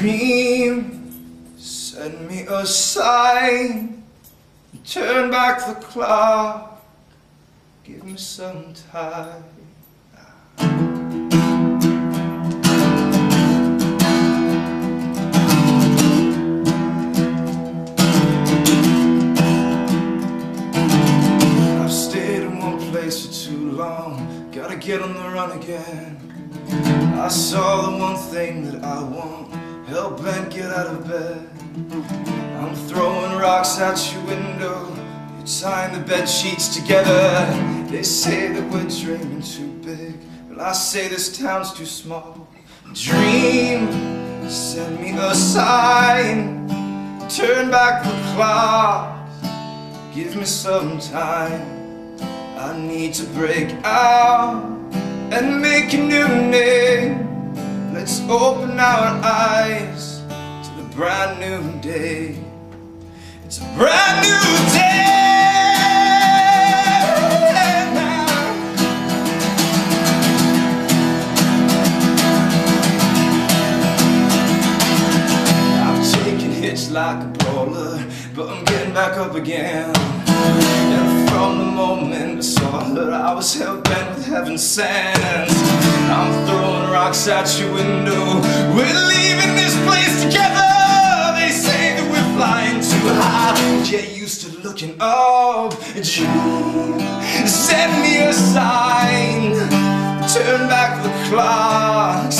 Dream, send me a sign. Turn back the clock. Give me some time. I've stayed in one place for too long. Gotta get on the run again. I saw the one thing that I want. Help bent get out of bed. I'm throwing rocks at your window. You're tying the bed sheets together. They say that we're dreaming too big, but I say this town's too small. Dream, send me a sign. Turn back the clock. Give me some time. I need to break out and make a new name. Let's open our eyes to the brand new day. It's a brand new day. I've taken hits like a brawler, but I'm getting back up again. And from the moment I saw her, I was hell bent with heaven's sand. I'm throwing rocks at your window. We're leaving this place together. They say that we're flying too high. Get used to looking up. Dream, send me a sign. Turn back the clocks.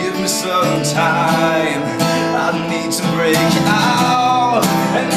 Give me some time. I need to break out and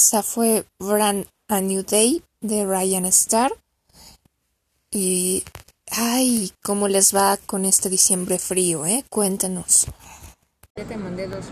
Esa fue Brand a New Day de Ryan Starr. Y. Ay, ¿cómo les va con este diciembre frío, eh? Cuéntanos. Ya te mandé dos.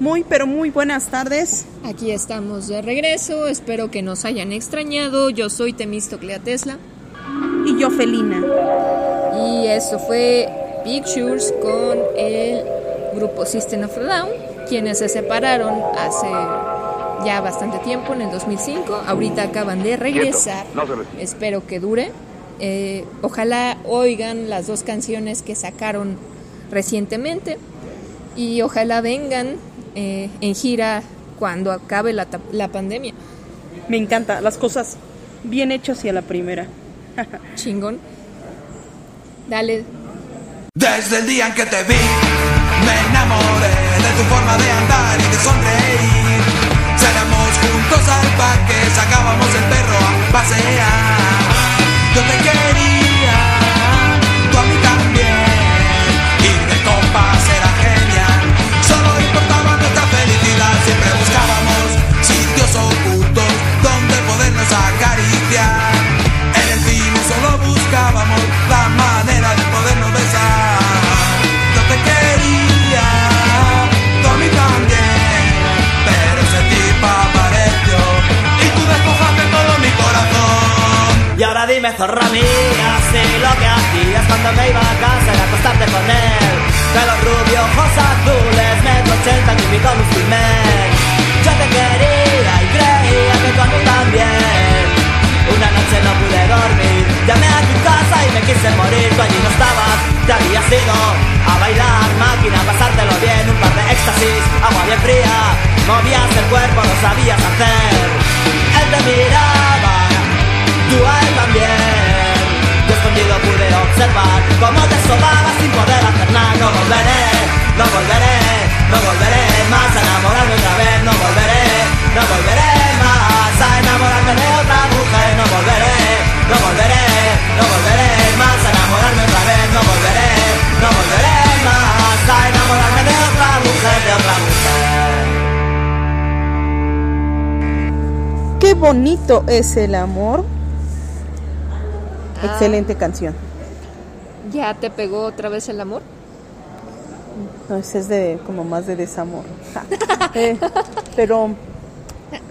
Muy, pero muy buenas tardes. Aquí estamos de regreso, espero que nos hayan extrañado. Yo soy Temistoclea Tesla Y yo, Felina. y eso fue Pictures con el grupo System of a Down, quienes se separaron hace ya bastante tiempo, en el 2005. Ahorita acaban de regresar. Espero que dure. Eh, ojalá oigan las dos canciones que sacaron recientemente y ojalá vengan eh, en gira cuando acabe la, la pandemia. Me encanta, las cosas bien hechas y a la primera. Chingón. Dale, Desde el día en que te vi, me enamoré de tu forma de andar y de sonreír. Salíamos juntos al parque, sacábamos el perro a pasear. Yo te quería, zorra mía, si lo que hacías cuando me iba a casa era acostarte con él. Pelo rubio, ojos azules, metro ochenta, típico musculmén. Yo te quería y creía que tú a mí también. Una noche no pude dormir, llamé a tu casa y me quise morir. Tú allí no estabas, te habías ido a bailar, máquina, pasártelo bien, un par de éxtasis, agua bien fría. Movías el cuerpo, lo sabías hacer. Él te miraba, tú también. Yo escondido pude observar cómo te sobaba sin poder hacer nada. No volveré, no volveré, no volveré más a enamorarme otra vez. No volveré, no volveré más a enamorarme de otra mujer. No volveré, no volveré, no volveré más a enamorarme otra vez. No volveré, no volveré más a enamorarme de otra mujer, de otra mujer. Qué bonito es el amor. Ah. Excelente canción. ¿ya te pegó otra vez el amor? No, ese es de como más de desamor. Eh, pero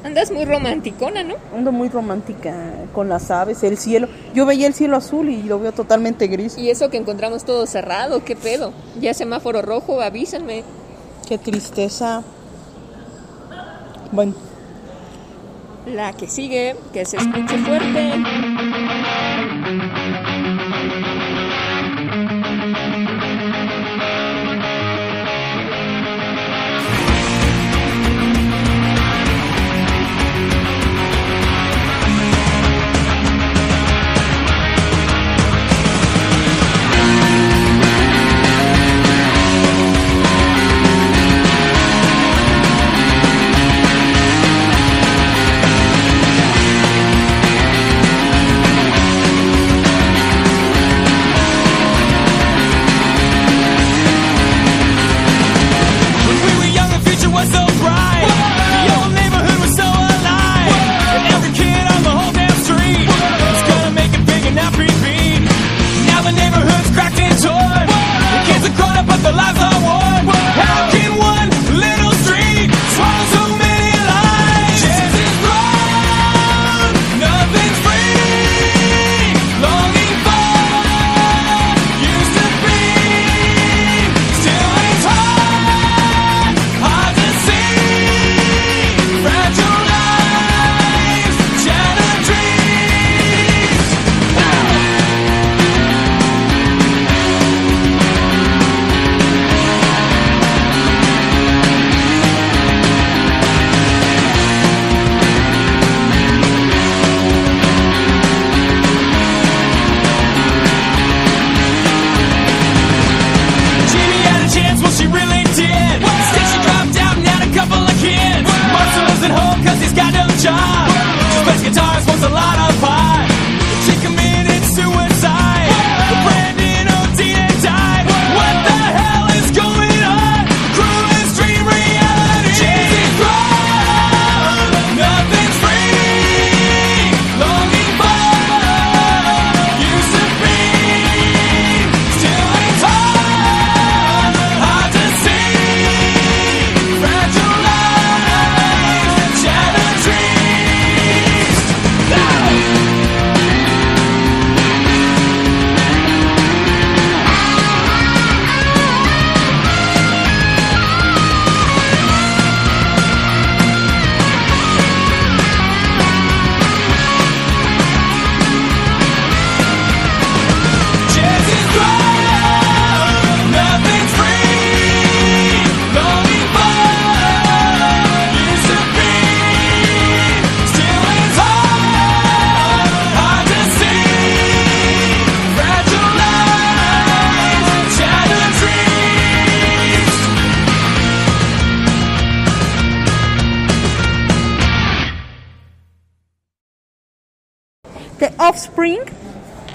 Andas muy romanticona, ¿no? ando muy romántica con las aves, el cielo. Yo veía el cielo azul y lo veo totalmente gris. Y eso que encontramos todo cerrado, ¿qué pedo? Ya semáforo rojo, avísenme. Qué tristeza. Bueno, La que sigue, que se escuche fuerte.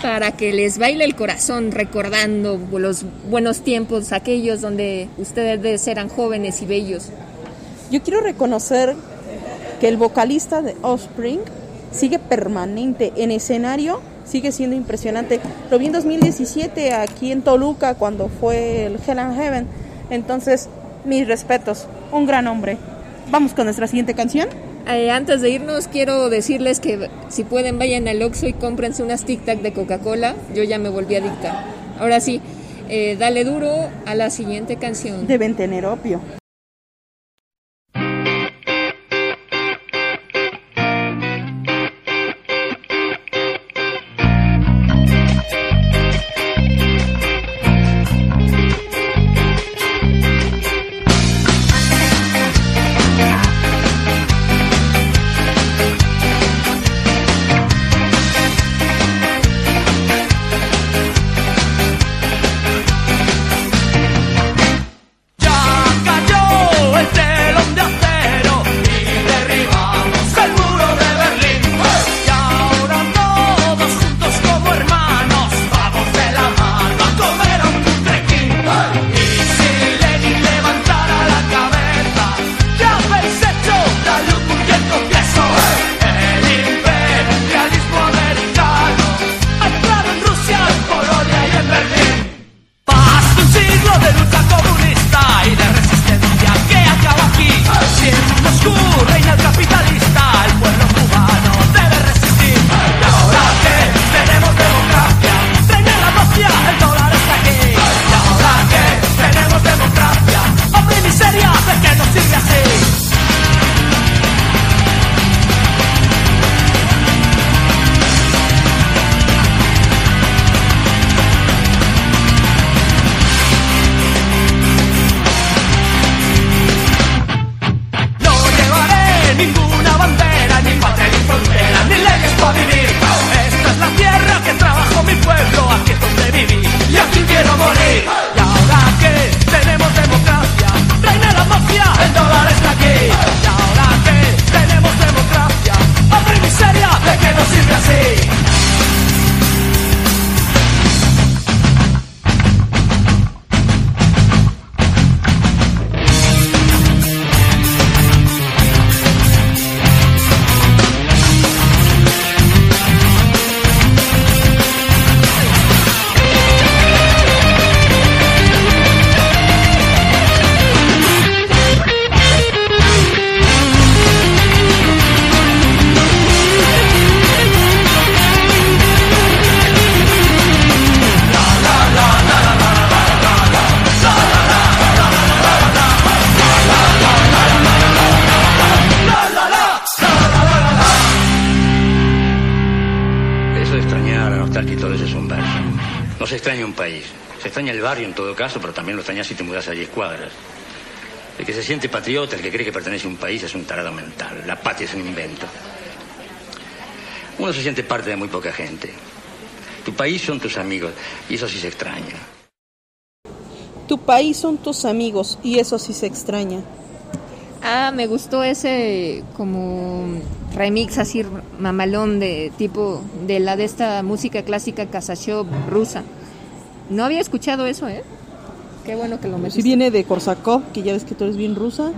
Para que les baile el corazón recordando los buenos tiempos, aquellos donde ustedes eran jóvenes y bellos. Yo quiero reconocer que el vocalista de Offspring sigue permanente en escenario, sigue siendo impresionante. Lo vi en 2017 aquí en Toluca cuando fue el Hell and Heaven. Entonces, mis respetos, un gran hombre. Vamos con nuestra siguiente canción. Eh, antes de irnos, quiero decirles que si pueden vayan al Oxxo y cómprense unas Tic Tac de Coca-Cola. Yo ya me volví adicta. Ahora sí, eh, dale duro a la siguiente canción. Deben tener opio. Se extraña un país. Se extraña el barrio en todo caso, pero también lo extrañas si te mudas a 10 cuadras. El que se siente patriota, el que cree que pertenece a un país, es un tarado mental. La patria es un invento. Uno se siente parte de muy poca gente. Tu país son tus amigos, y eso sí se extraña. Tu país son tus amigos y eso sí se extraña. Ah, me gustó ese como remix así mamalón de tipo de la de esta música clásica Kasachov rusa. No había escuchado eso, ¿eh? Qué bueno que lo Si metiste. viene de Korsakov, que ya ves que tú eres bien rusa.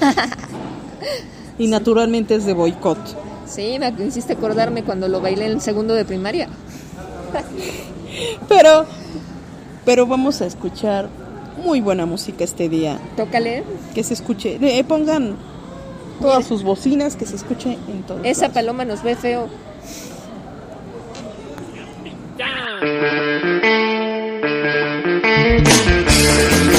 y naturalmente es de boicot. Sí, me hiciste acordarme cuando lo bailé en el segundo de primaria. Pero, pero vamos a escuchar muy buena música este día. Tócale. Que se escuche, eh, pongan todas sus bocinas, que se escuche en todo. Esa paloma nos ve feo. Thank you.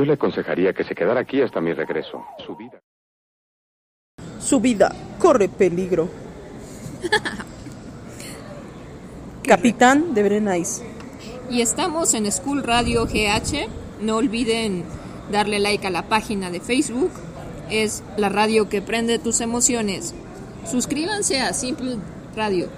Yo le aconsejaría que se quedara aquí hasta mi regreso. Su vida. Su vida corre peligro. Capitán de Brenais. Y estamos en School Radio GH. No olviden darle like a la página de Facebook. Es la radio que prende tus emociones. Suscríbanse a Simple Radio.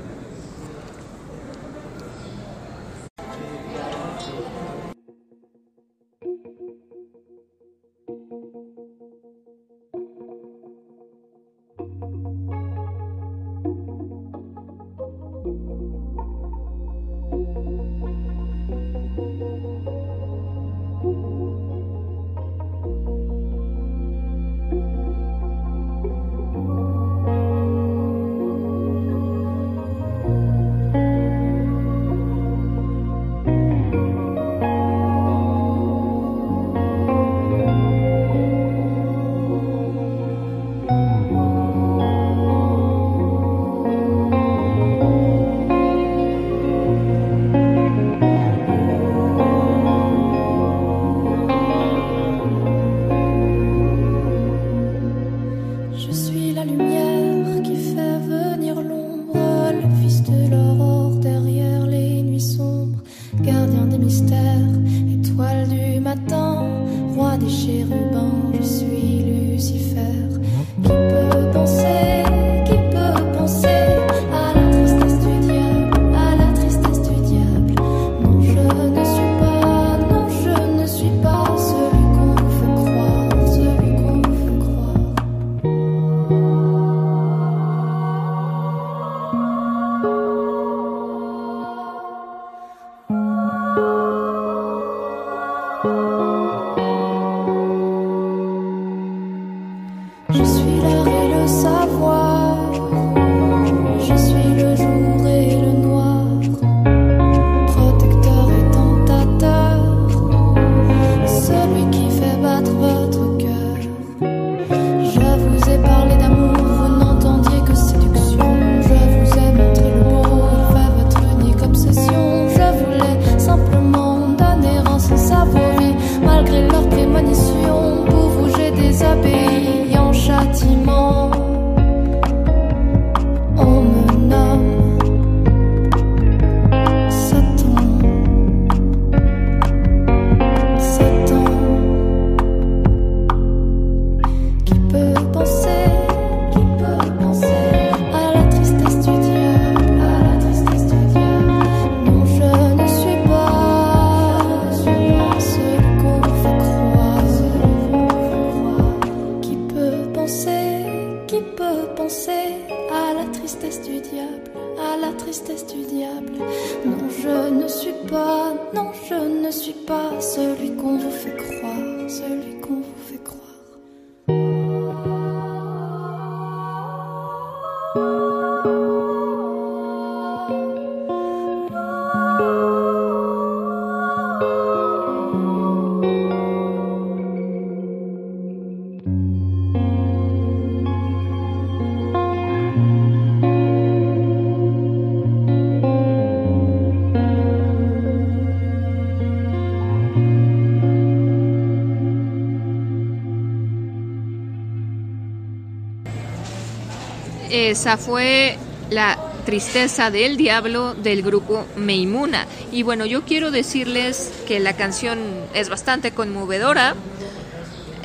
Esa fue la tristeza del diablo del grupo Meimuna. Y bueno, yo quiero decirles que la canción es bastante conmovedora.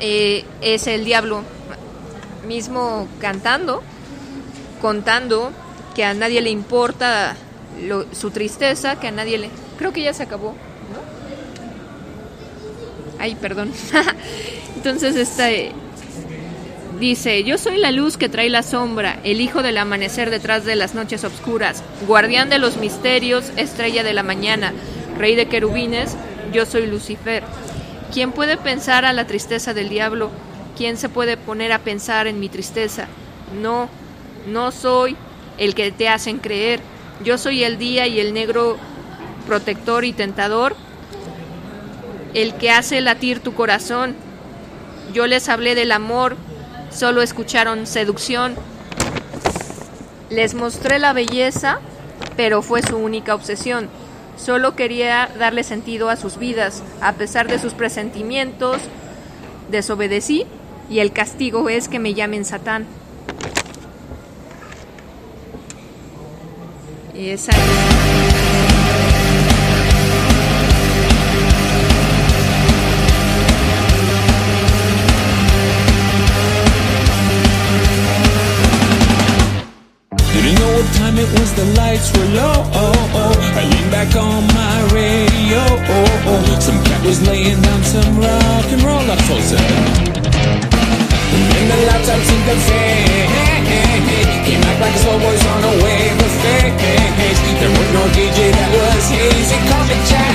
Eh, es el diablo mismo cantando, contando que a nadie le importa su tristeza, que a nadie le... Creo que ya se acabó, ¿no? Ay, perdón. Entonces esta eh, dice, yo soy la luz que trae la sombra, el hijo del amanecer detrás de las noches oscuras, guardián de los misterios, estrella de la mañana, rey de querubines, yo soy Lucifer. ¿Quién puede pensar a la tristeza del diablo? ¿Quién se puede poner a pensar en mi tristeza? No, no soy el que te hacen creer. Yo soy el día y el negro protector y tentador, el que hace latir tu corazón. Yo les hablé del amor, solo escucharon seducción. Les mostré la belleza, pero fue su única obsesión. Solo quería darle sentido a sus vidas, a pesar de sus presentimientos. Desobedecí y el castigo es que me llamen Satán. Y esa Didn't know what time it was, the lights were low. I leaned back on my radio. Some cat was laying down some rock and roll, I her. And then the laptop seemed to fade. Came back like a slow voice on a wave of face. There was no DJ that was hazy, called it jive.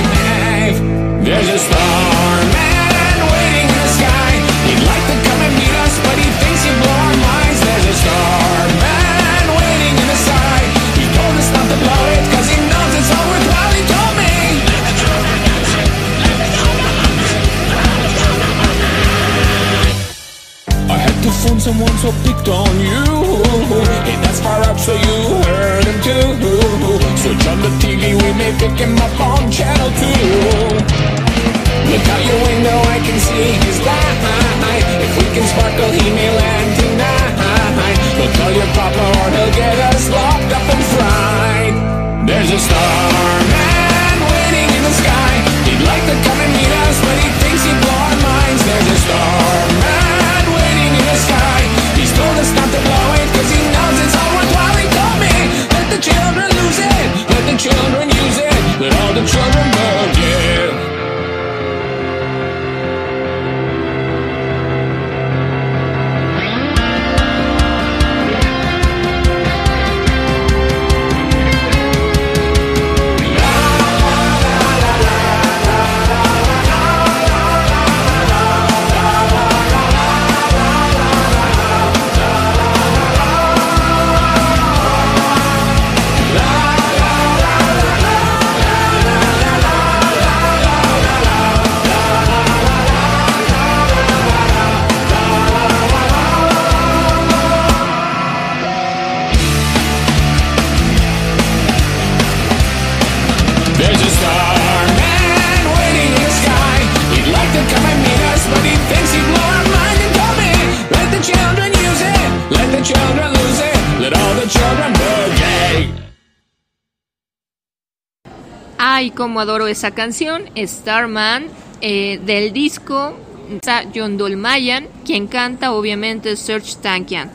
Adoro esa canción, Starman, eh, del disco está John Dolmayan, quien canta obviamente Serge Tankian.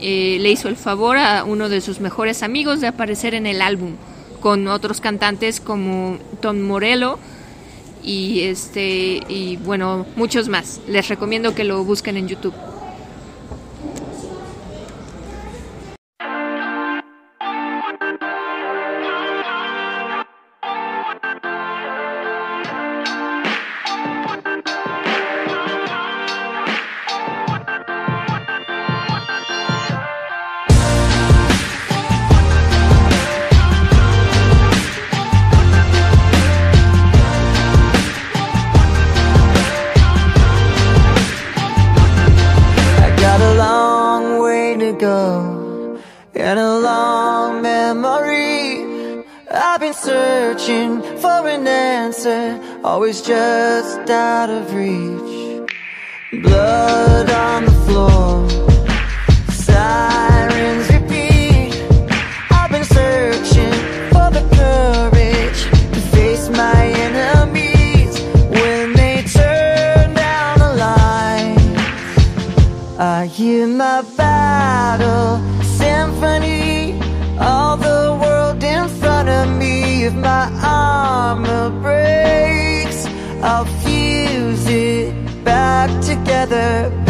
Eh, le hizo el favor a uno de sus mejores amigos de aparecer en el álbum, con otros cantantes como Tom Morello y este y bueno, muchos más. Les recomiendo que lo busquen en YouTube. Way to go and a long memory. I've been searching for an answer, always just out of reach. Blood on the floor, armor breaks. I'll fuse it back together.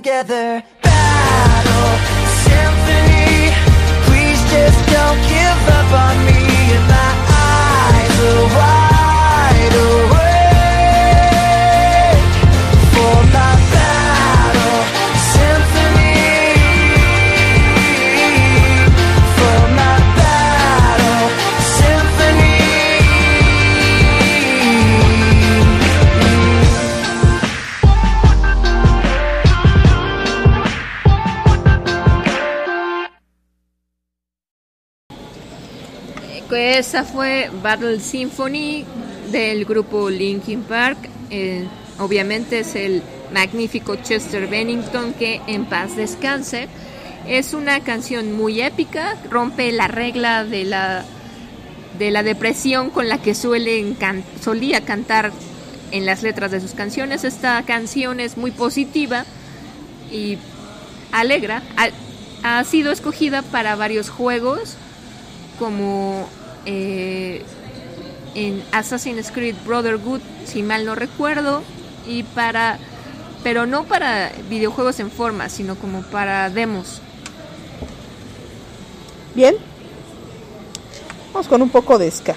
Together. Esa fue Battle Symphony del grupo Linkin Park. Eh, obviamente es el magnífico Chester Bennington que en paz descanse. Es una canción muy épica, rompe la regla de la de la depresión con la que solía cantar en las letras de sus canciones. Esta canción es muy positiva y alegra. Ha sido escogida para varios juegos como eh, en Assassin's Creed Brotherhood, si mal no recuerdo, y para, pero no para videojuegos en forma, sino como para demos. Bien. Vamos con un poco de ska.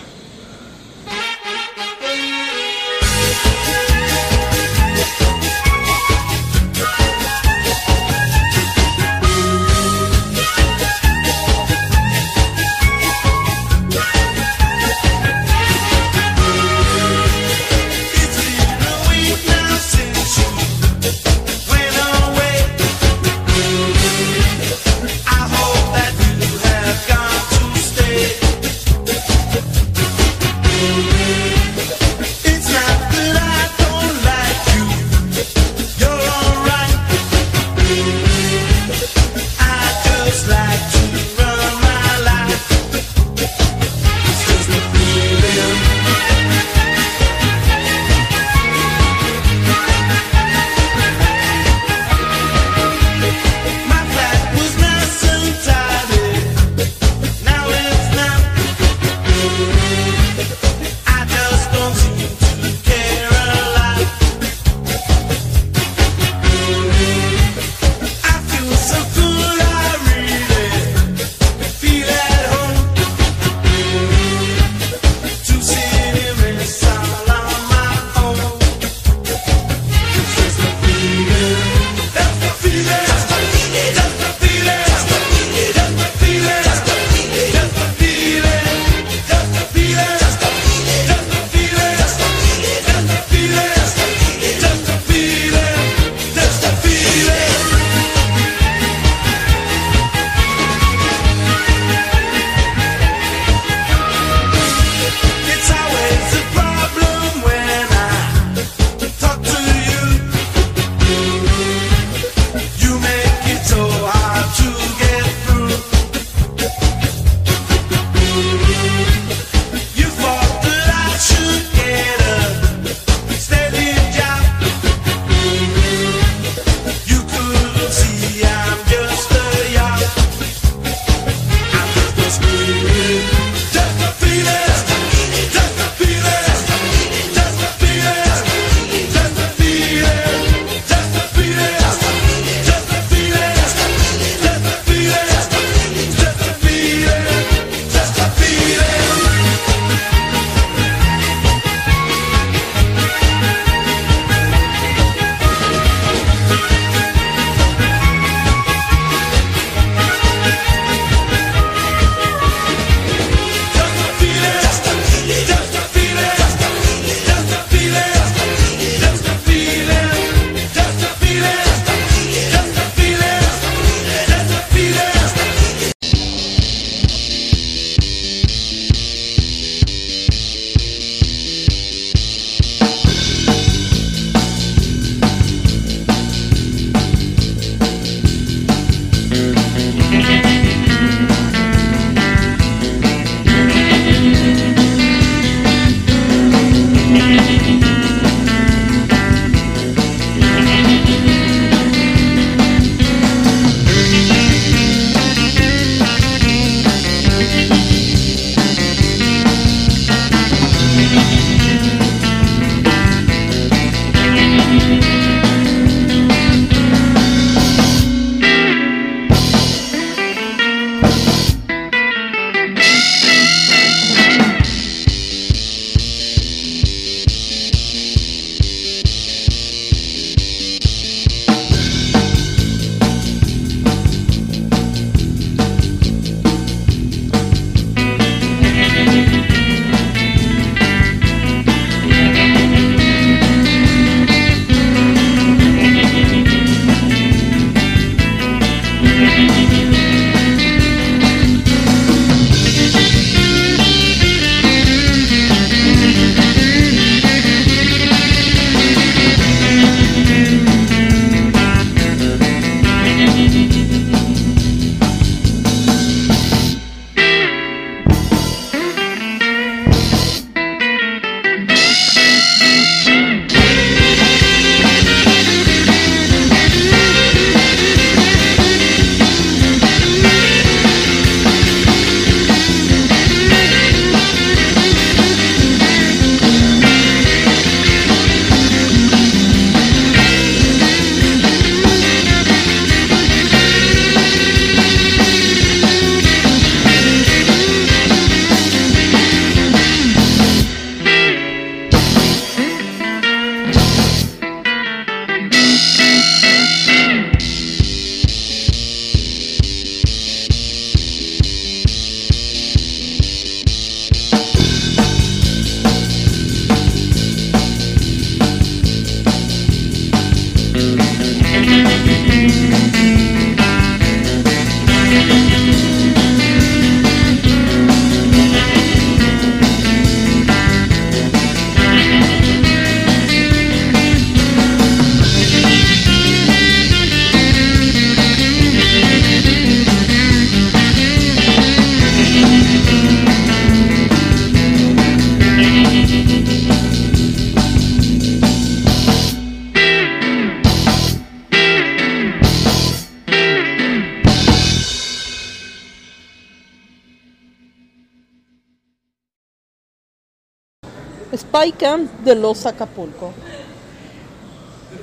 De los Acapulco.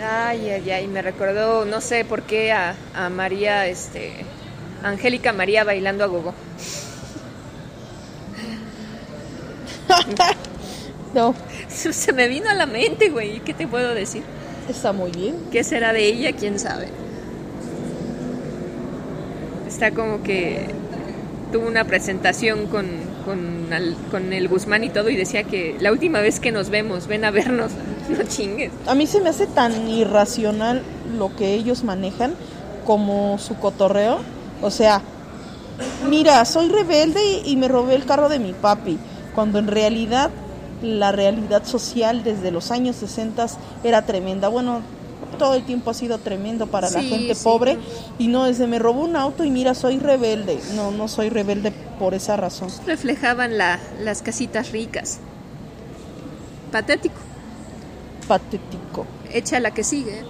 Ay, ay, ay, me recordó, no sé por qué, a, a María, este, Angélica María bailando a gogo. No, Se me vino a la mente, güey, ¿qué te puedo decir? está muy bien. ¿Qué será de ella? ¿Quién sabe? Está como que tuvo una presentación con, con, al- con el Guzmán y todo y decía que la última vez que nos vemos, ven a vernos, no chingues. A mí se me hace tan irracional lo que ellos manejan como su cotorreo. O sea, mira, soy rebelde y, y me robé el carro de mi papi, cuando en realidad la realidad social desde los años 60 era tremenda. Bueno, todo el tiempo ha sido tremendo para la gente sí. pobre y no desde me robó un auto y mira, soy rebelde. No, no soy rebelde por esa razón. Reflejaban la, las casitas ricas. Patético. Patético. Echa la que sigue.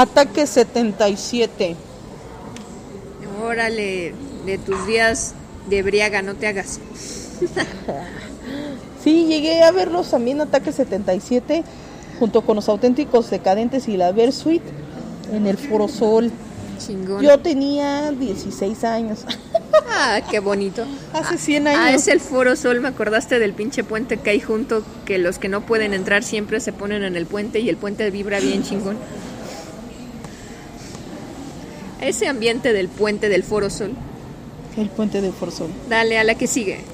Ataque 77. Órale, de tus días de Briaga, no te hagas. Sí, llegué a verlos también Ataque 77 junto con los auténticos decadentes y la Versuit en el Foro Sol. Chingón. Yo tenía 16 años. Ah, qué bonito. Hace 100 Ah, años. es el Foro Sol, me acordaste del pinche puente que hay junto, que los que no pueden entrar siempre se ponen en el puente y el puente vibra bien chingón. Ese ambiente del puente del Foro Sol. El puente del Foro Sol. Dale a la que sigue.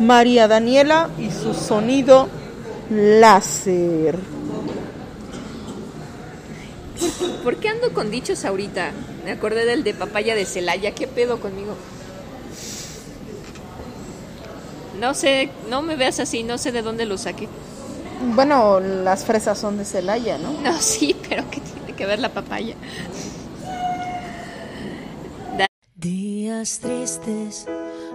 María Daniela y su sonido láser. ¿Por qué ando con dichos ahorita? Me acordé del de papaya de Celaya. ¿Qué pedo conmigo? No sé, no me veas así, no sé de dónde lo saqué. Bueno, las fresas son de Celaya, ¿no? No, sí, pero ¿qué tiene que ver la papaya? Días tristes,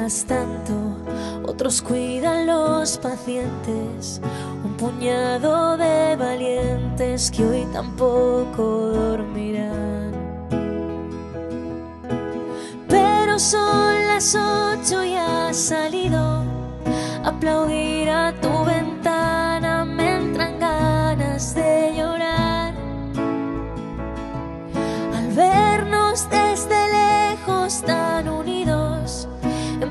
Tanto, otros cuidan los pacientes, un puñado de valientes que hoy tampoco dormirán. Pero son las ocho y has salido. Aplaudir a tu ventana me entran ganas de llorar. Al vernos desde lejos tan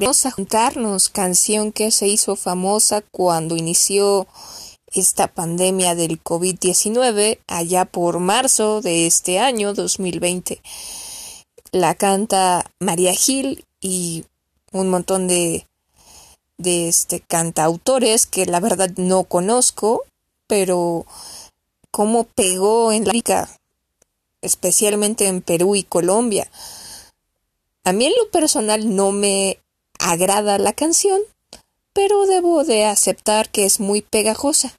Vamos a juntarnos, canción que se hizo famosa cuando inició esta pandemia del COVID-19 allá por marzo de este año 2020. La canta María Gil y un montón de, de este, cantautores que la verdad no conozco, pero cómo pegó en la América, especialmente en Perú y Colombia. A mí en lo personal no me agrada la canción, pero debo de aceptar que es muy pegajosa.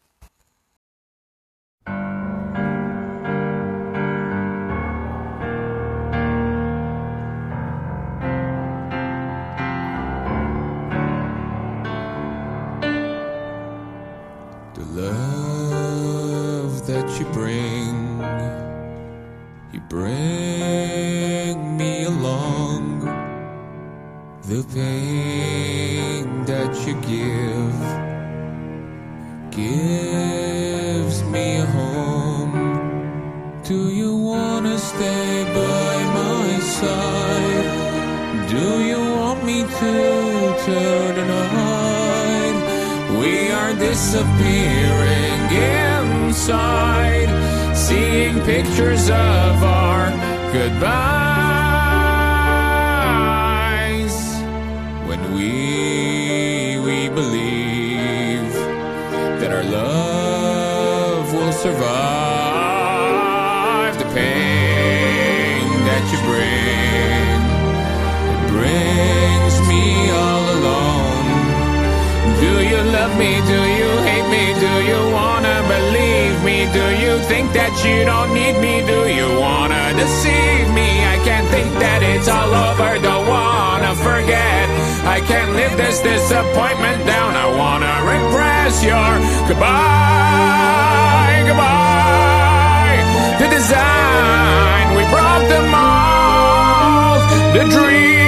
The pain that you give gives me a home. Do you wanna stay by my side? Do you want me to turn and hide? We are disappearing inside, seeing pictures of our goodbyes. Survive the pain that you bring. It brings me all alone. Do you love me? Do you hate me? Do you wanna believe me? Do you think that you don't need me? Do you wanna deceive me? I can't think that it's all over. Don't wanna forget. I can't live this disappointment down. I wanna repress your goodbye, goodbye. The design, we brought them all. The dreams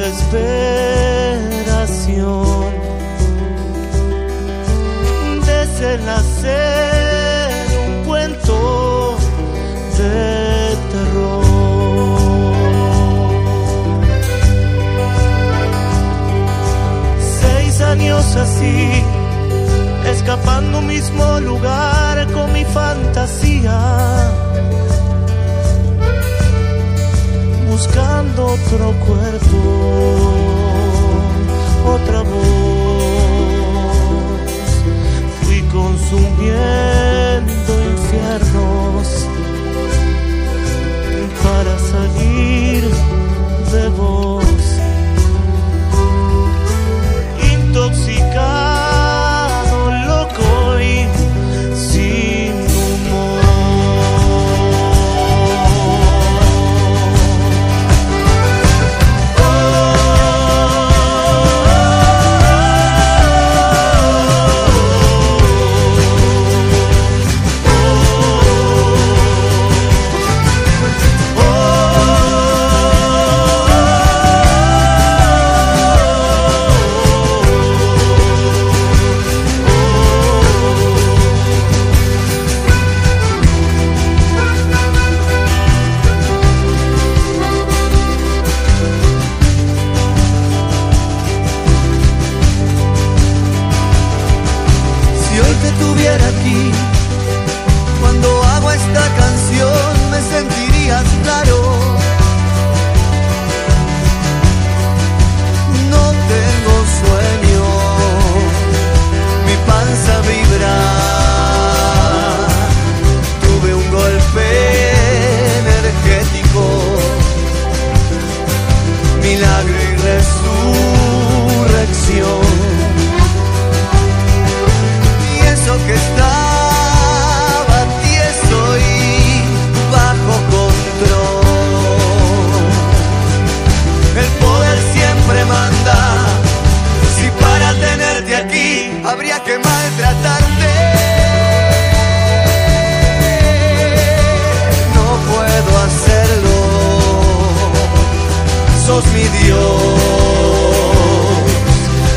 desesperación. Desenlace un cuento de terror. Seis años así, escapando un mismo lugar con mi fantasía. Otro cuerpo, otra voz. Fui consumiendo infiernos para salir de vos.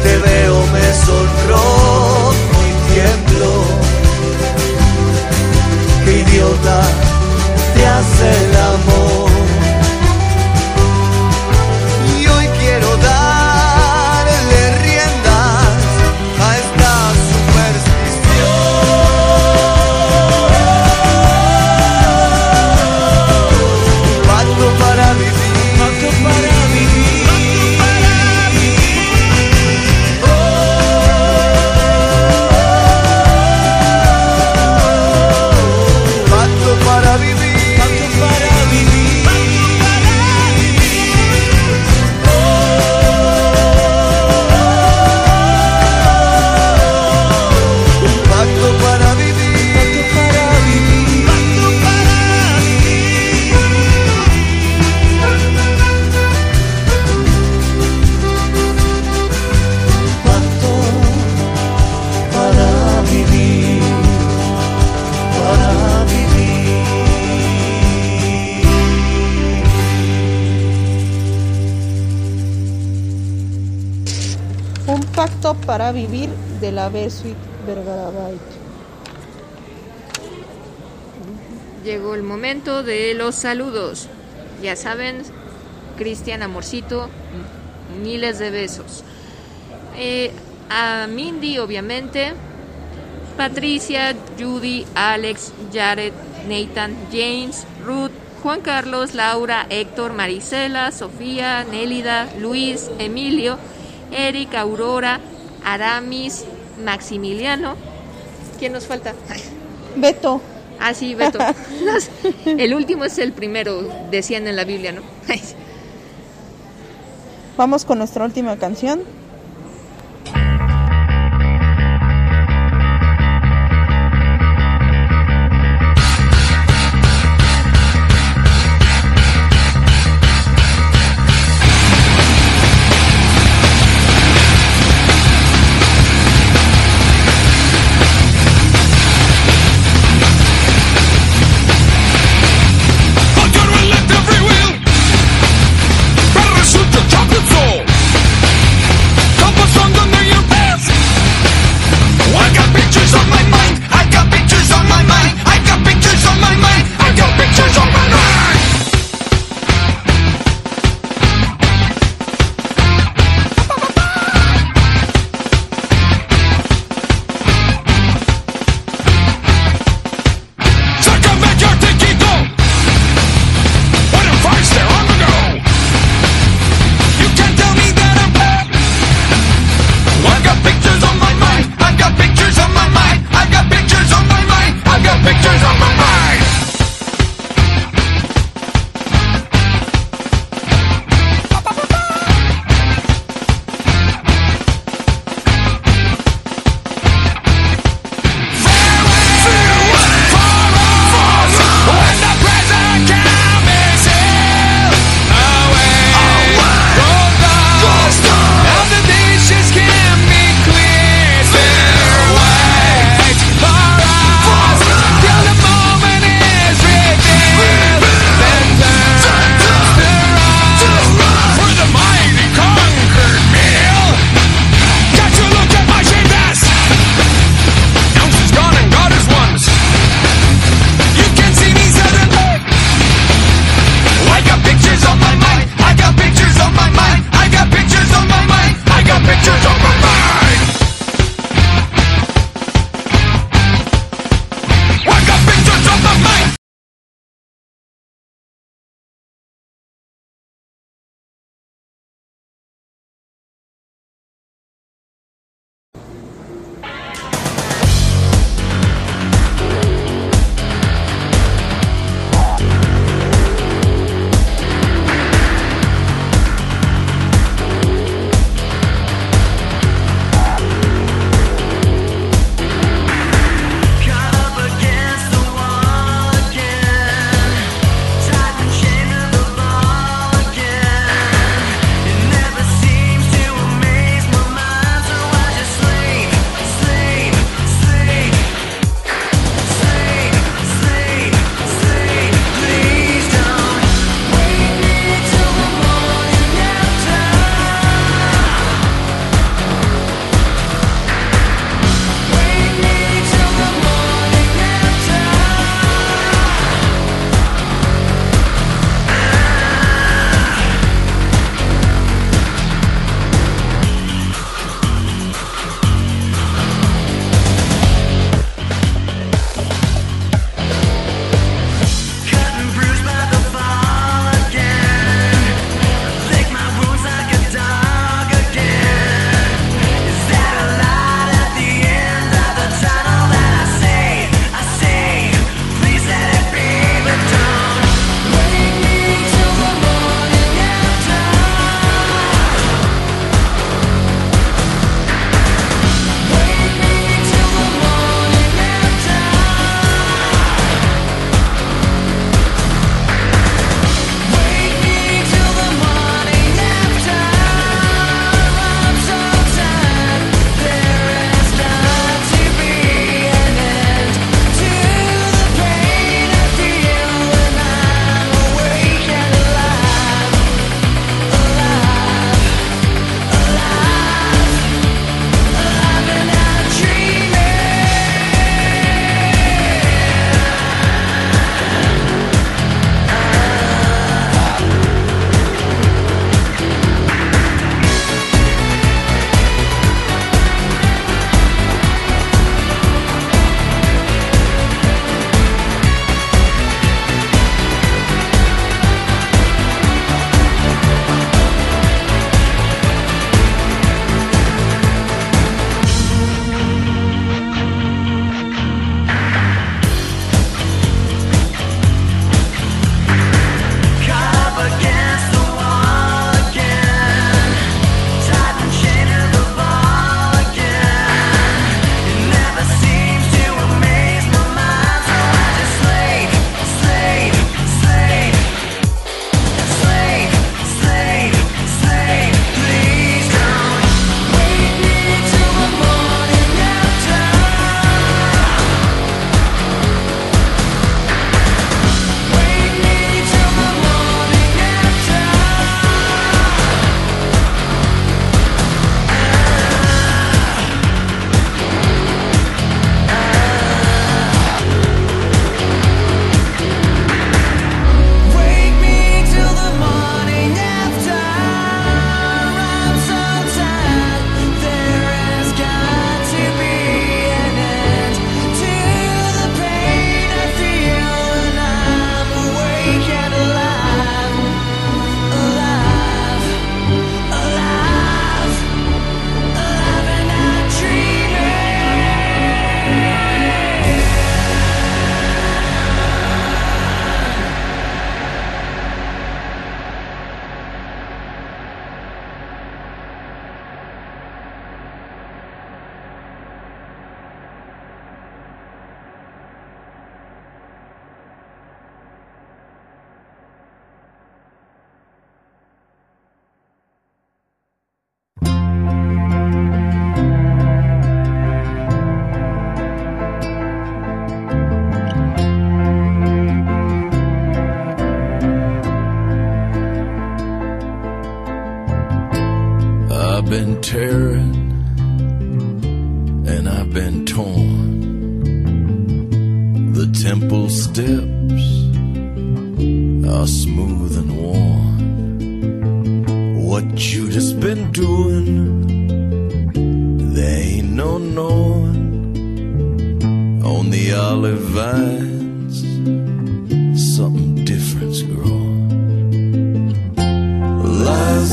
Te veo, me sonrojo y tiemblo. Qué idiota te hace Vergarabayt. Llegó el momento de los saludos. Ya saben, Cristian Amorcito, miles de besos. Eh, a Mindy, obviamente. Patricia, Judy, Alex, Jared, Nathan, James, Ruth, Juan Carlos, Laura, Héctor, Marisela, Sofía, Nélida, Luis, Emilio, Eric, Aurora, Aramis, Maximiliano. ¿Quién nos falta? Beto. Ah, sí, Beto. El último es el primero, decían en la Biblia, ¿no? Vamos con nuestra última canción.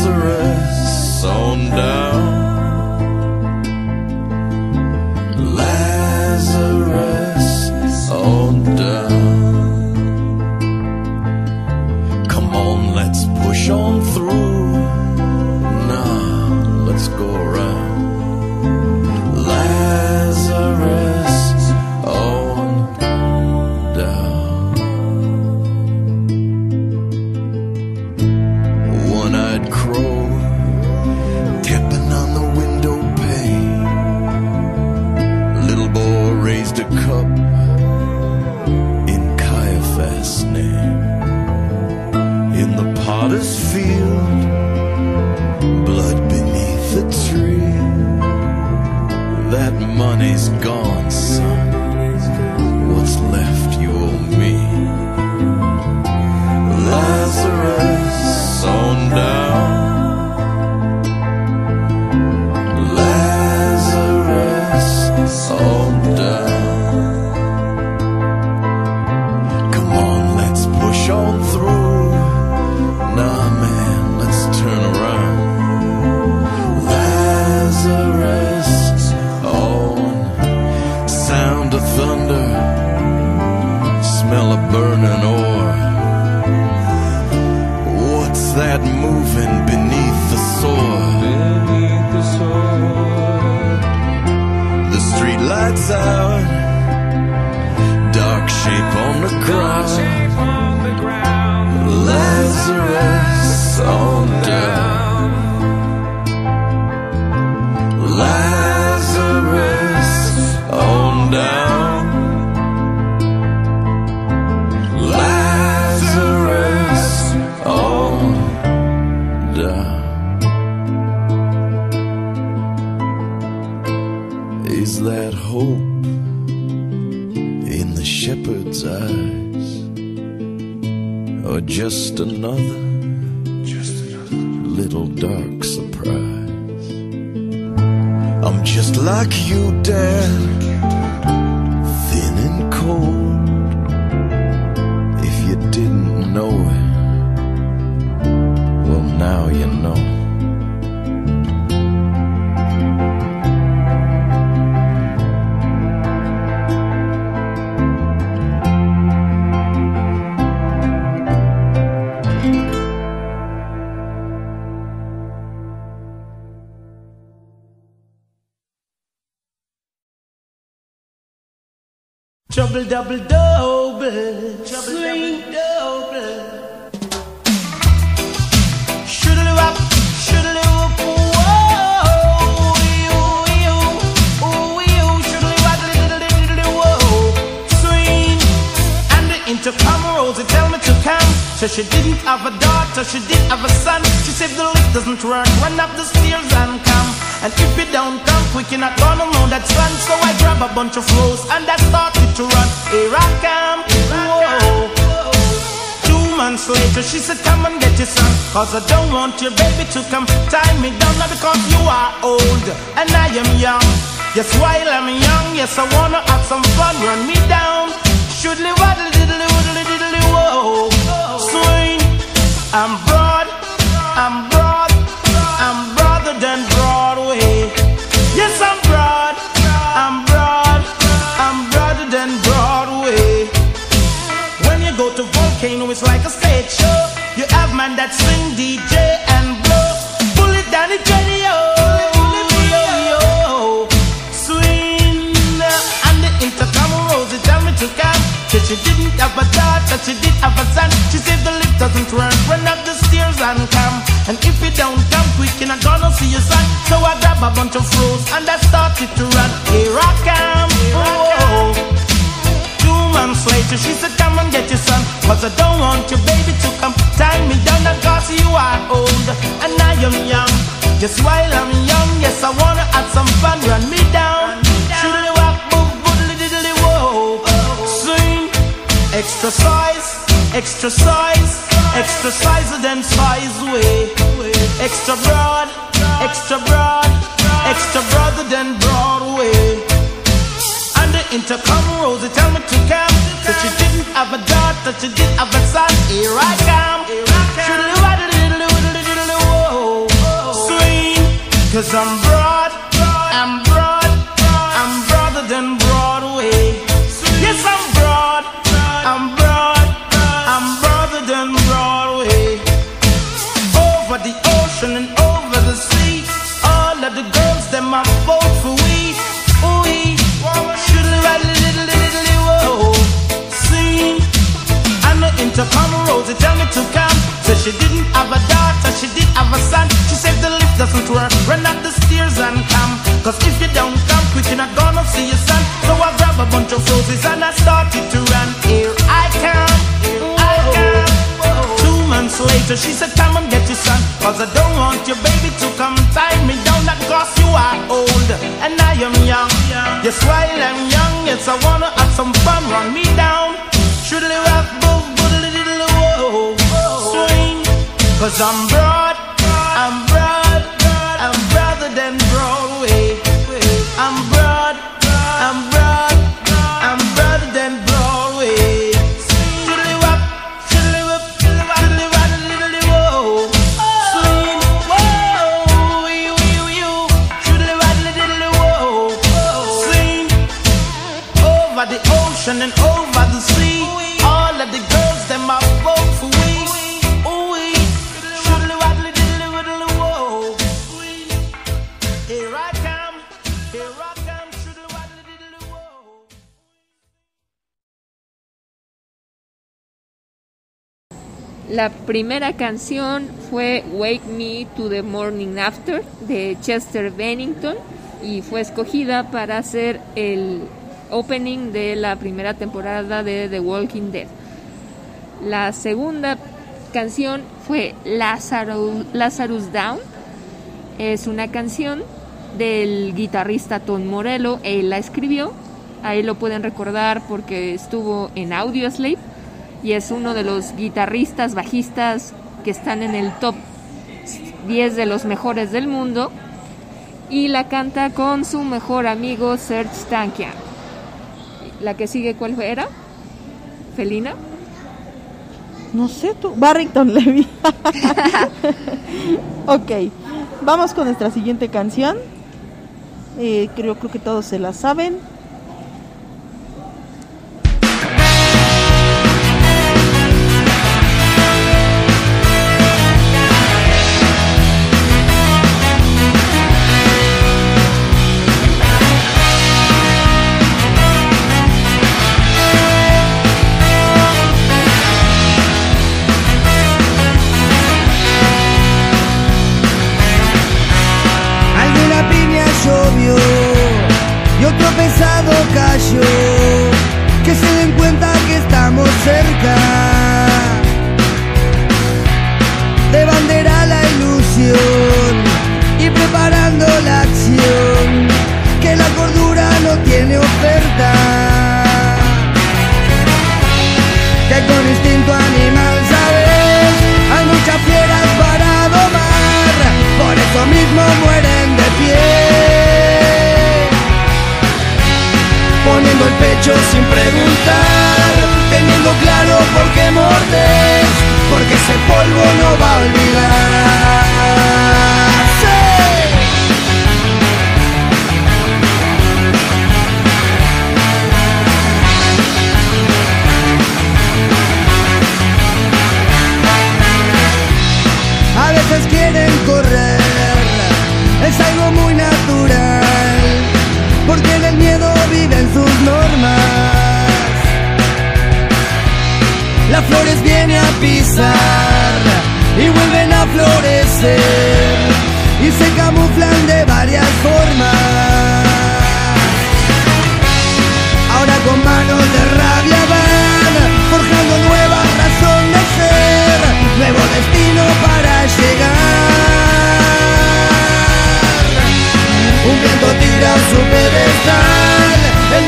Lazarus on down. Double double, So she didn't have a daughter, she did have a son. She said the lift doesn't work, run up the stairs and come. And if you don't come quick, you're not gonna know that son. So I grab a bunch of rose and I started to run. Here I come, whoa. Two months later, she said, Come and get your son. Cause I don't want your baby to come tie me down. Not because you are old and I am young. Yes, while I'm young, yes, I wanna have some fun. Run me down. Should waddle diddly waddle diddly whoa. I'm broad, I'm broad, I'm broader than Broadway. Yes, I'm broad, I'm broad, I'm broader than Broadway. When you go to Volcano, it's like a stage show. You have man that sing DJ and blow. Pull it down, yo, yo. Swing. Uh, and the intercom rose, tell me to come. Said she didn't have a daughter, she did have a son. She said the doesn't work, run up the stairs and come. And if you don't come quick, you're not gonna see your son. So I grab a bunch of froze and I started to run. Here I come. Oh. Two months later, she said, Come and get your son. Cause I don't want your baby to come tie me down. Cause you are old and I am young. Just while I'm young, yes, I wanna have some fun. Run me down. Shoodly wop, boom, boodly diddly whoa. Swing, extra size, extra size, extra size then size way. Extra broad, extra broad, extra broader than Broadway. And the intercom rose, Rosie tell me to come. So she didn't have a daughter, she did have a son. Here I come. Diddly whoa. Swing, cause I'm she didn't have a daughter, she did have a son. She said the lift doesn't work, run up the stairs and come. Cause if you don't come quick, you're not gonna see your son. So I grab a bunch of roses and I started to run. Here I come, I come. Two months later, she said, Come and get your son. Cause I don't want your baby to come tie me down. Not cause you are old and I am young. Yes, while I'm young, yes, I wanna have some fun. Run me cause I'm broad, I'm broad, I'm broader than Broadway. I'm broad, I'm broad, I'm broader than Broadway. Shoodly wop, shoodly wop, shoodly wop, shoodly wop, shoodly whoa. Swing, whoa, you, you, you. Shoodly wop, shoodly whoa. Swing, over the ocean and La primera canción fue Wake Me to the Morning After de Chester Bennington y fue escogida para hacer el opening de la primera temporada de The Walking Dead. La segunda canción fue Lazarus, Lazarus Down. Es una canción del guitarrista Tom Morello. Él la escribió. Ahí lo pueden recordar porque estuvo en Audioslave y es uno de los guitarristas, bajistas que están en el top 10 de los mejores del mundo. Y la canta con su mejor amigo Serge Tankian. La que sigue, ¿cuál era? ¿Felina? No sé tú. Barrington Levy. ok. Vamos con nuestra siguiente canción. Eh, creo, creo que todos se la saben. flores viene a pisar y vuelven a florecer y se camuflan de varias formas. Ahora con manos de rabia van forjando nueva razón de ser, nuevo destino para llegar. Un viento tira su pedestal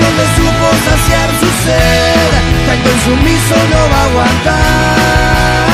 donde supo saciar su sed, tan consumiso no va a aguantar.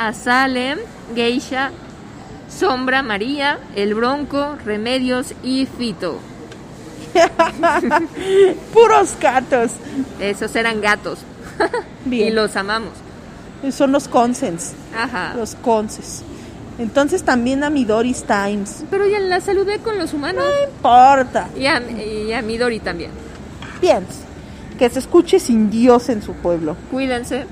A Salem, Geisha, Sombra María, El Bronco, Remedios y Fito. Puros gatos. Esos eran gatos. Bien. Y los amamos. Son los consens. Ajá. Los conses. Entonces también a Midoris Times. Pero ya la saludé con los humanos. No importa. Y a, y a Midori también. Bien. Que se escuche sin Dios en su pueblo. Cuídense.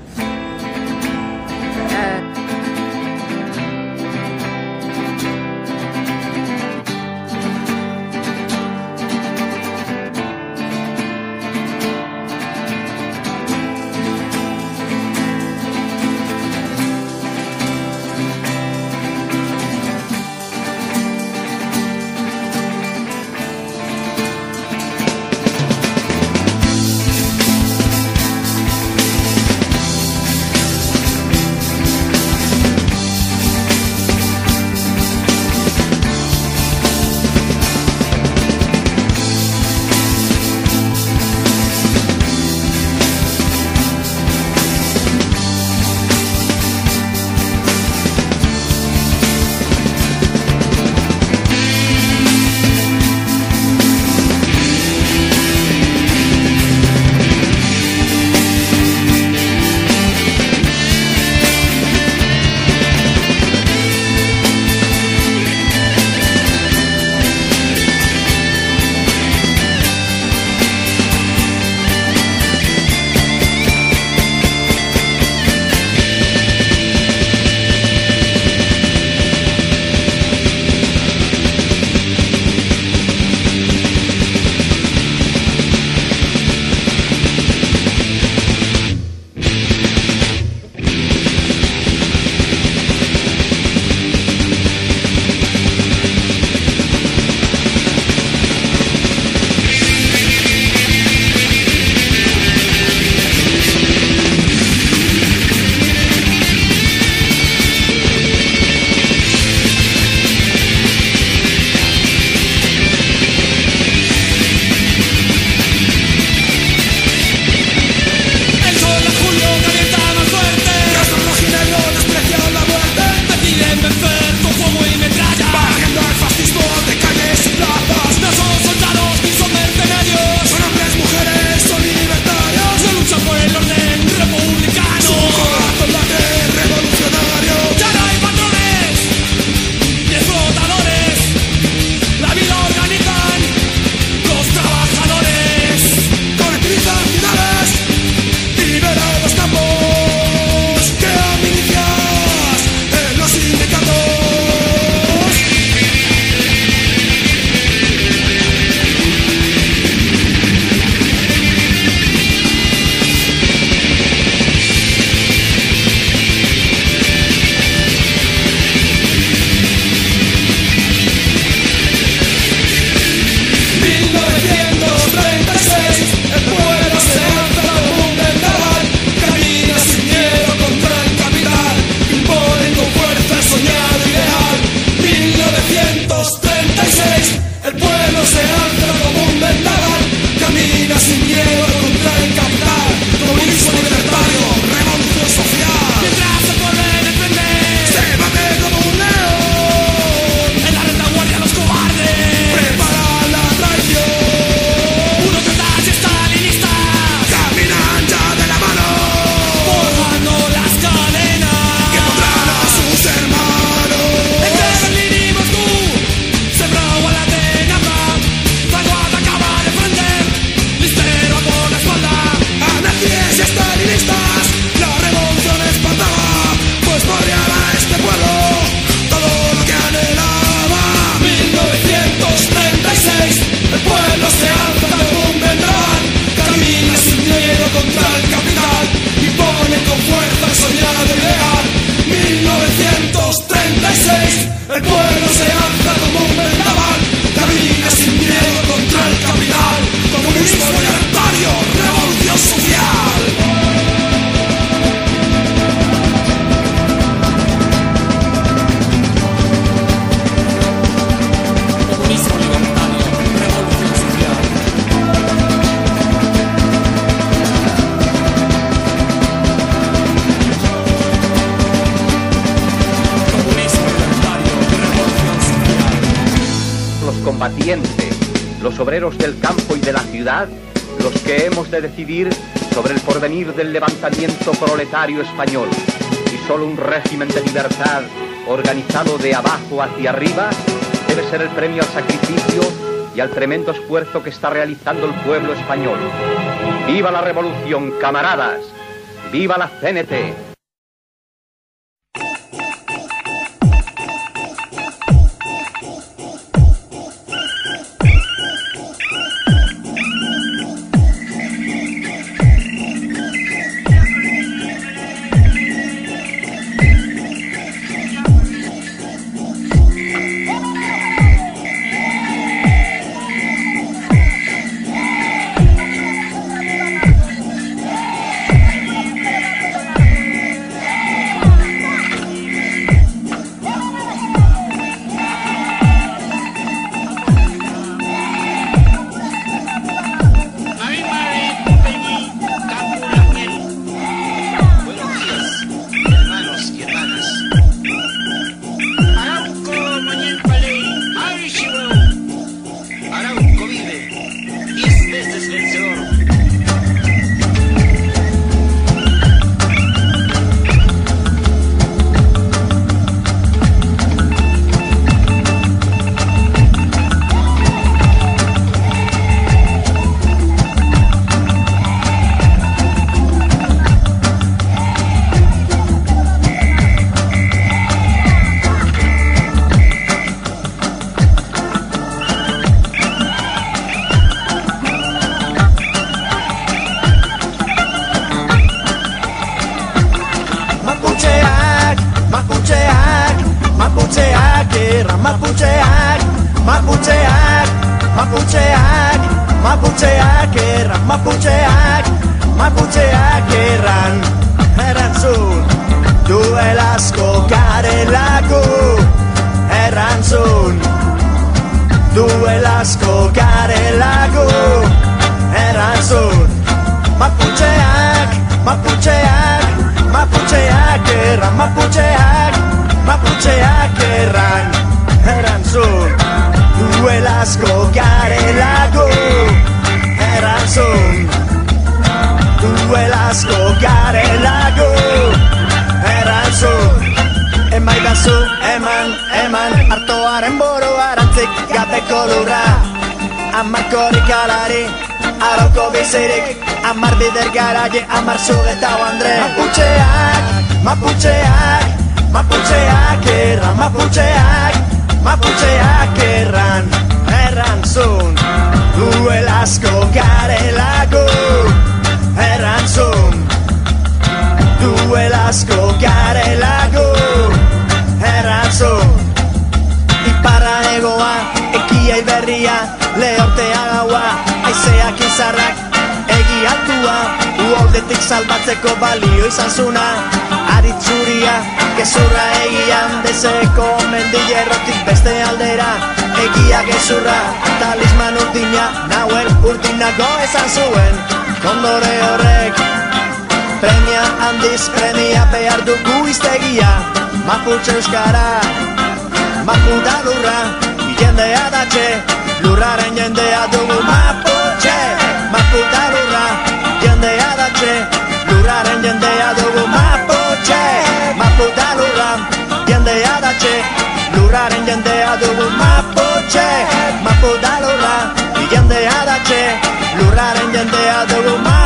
De decidir sobre el porvenir del levantamiento proletario español. Y solo un régimen de libertad organizado de abajo hacia arriba debe ser el premio al sacrificio y al tremendo esfuerzo que está realizando el pueblo español. ¡Viva la revolución, camaradas! ¡Viva la CNT! erran Maputxeak, maputxeak erran. Erantzun, duelazko garelako. Erantzun, duelazko garelako. Erantzun, emai dazu, eman, eman. Artoaren boro arantzik gabeko lurra Amarkorik alari, aroko bizirik. Amar bider garaje, amar zugetau andre Maputxeak, maputxeak Maputxeak, maputxeak erran, maputxeak, maputxeak erran, erran zun. Duel asko garelako, erran zun. Duel asko garelako, erran zun. Iparra egoa, ekia iberria, lehortea gaua, aizeak izarrak, egiatua. Maputxeak, altua Uoldetik salbatzeko balio izan zuna. Aritzuria, gezurra egian Dezeko mendillerrotik beste aldera. Egia gezurra, talisman urdina Nauel urdinago esan zuen. Kondore horrek Premia handiz premia behar dugu iztegia Maputxe euskara, maputa lurra Jendea datxe, lurraren jendea dugu Maputxe, maputa lurra Datxe, lurraren jendea dugu Maputxe, maputa lurra Jendea datxe, lurraren jendea dugu Maputxe, maputa lurra Jendea datxe, lurraren jendea dugu Maputxe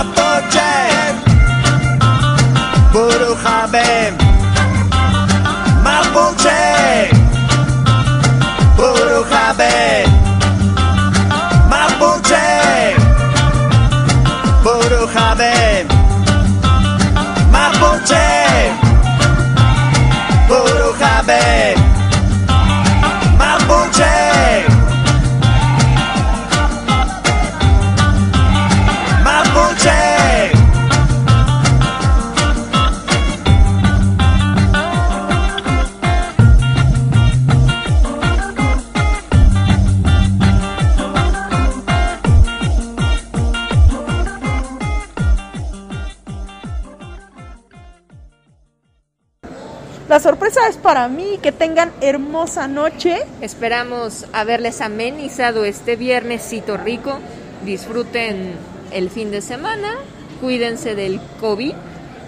sorpresa es para mí. Que tengan hermosa noche. Esperamos haberles amenizado este viernesito rico. Disfruten el fin de semana. Cuídense del COVID.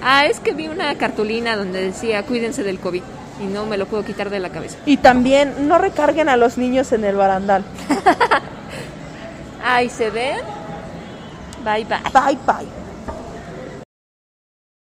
Ah, es que vi una cartulina donde decía cuídense del COVID y no me lo puedo quitar de la cabeza. Y también no recarguen a los niños en el barandal. Ahí se ven. Bye bye. Bye bye.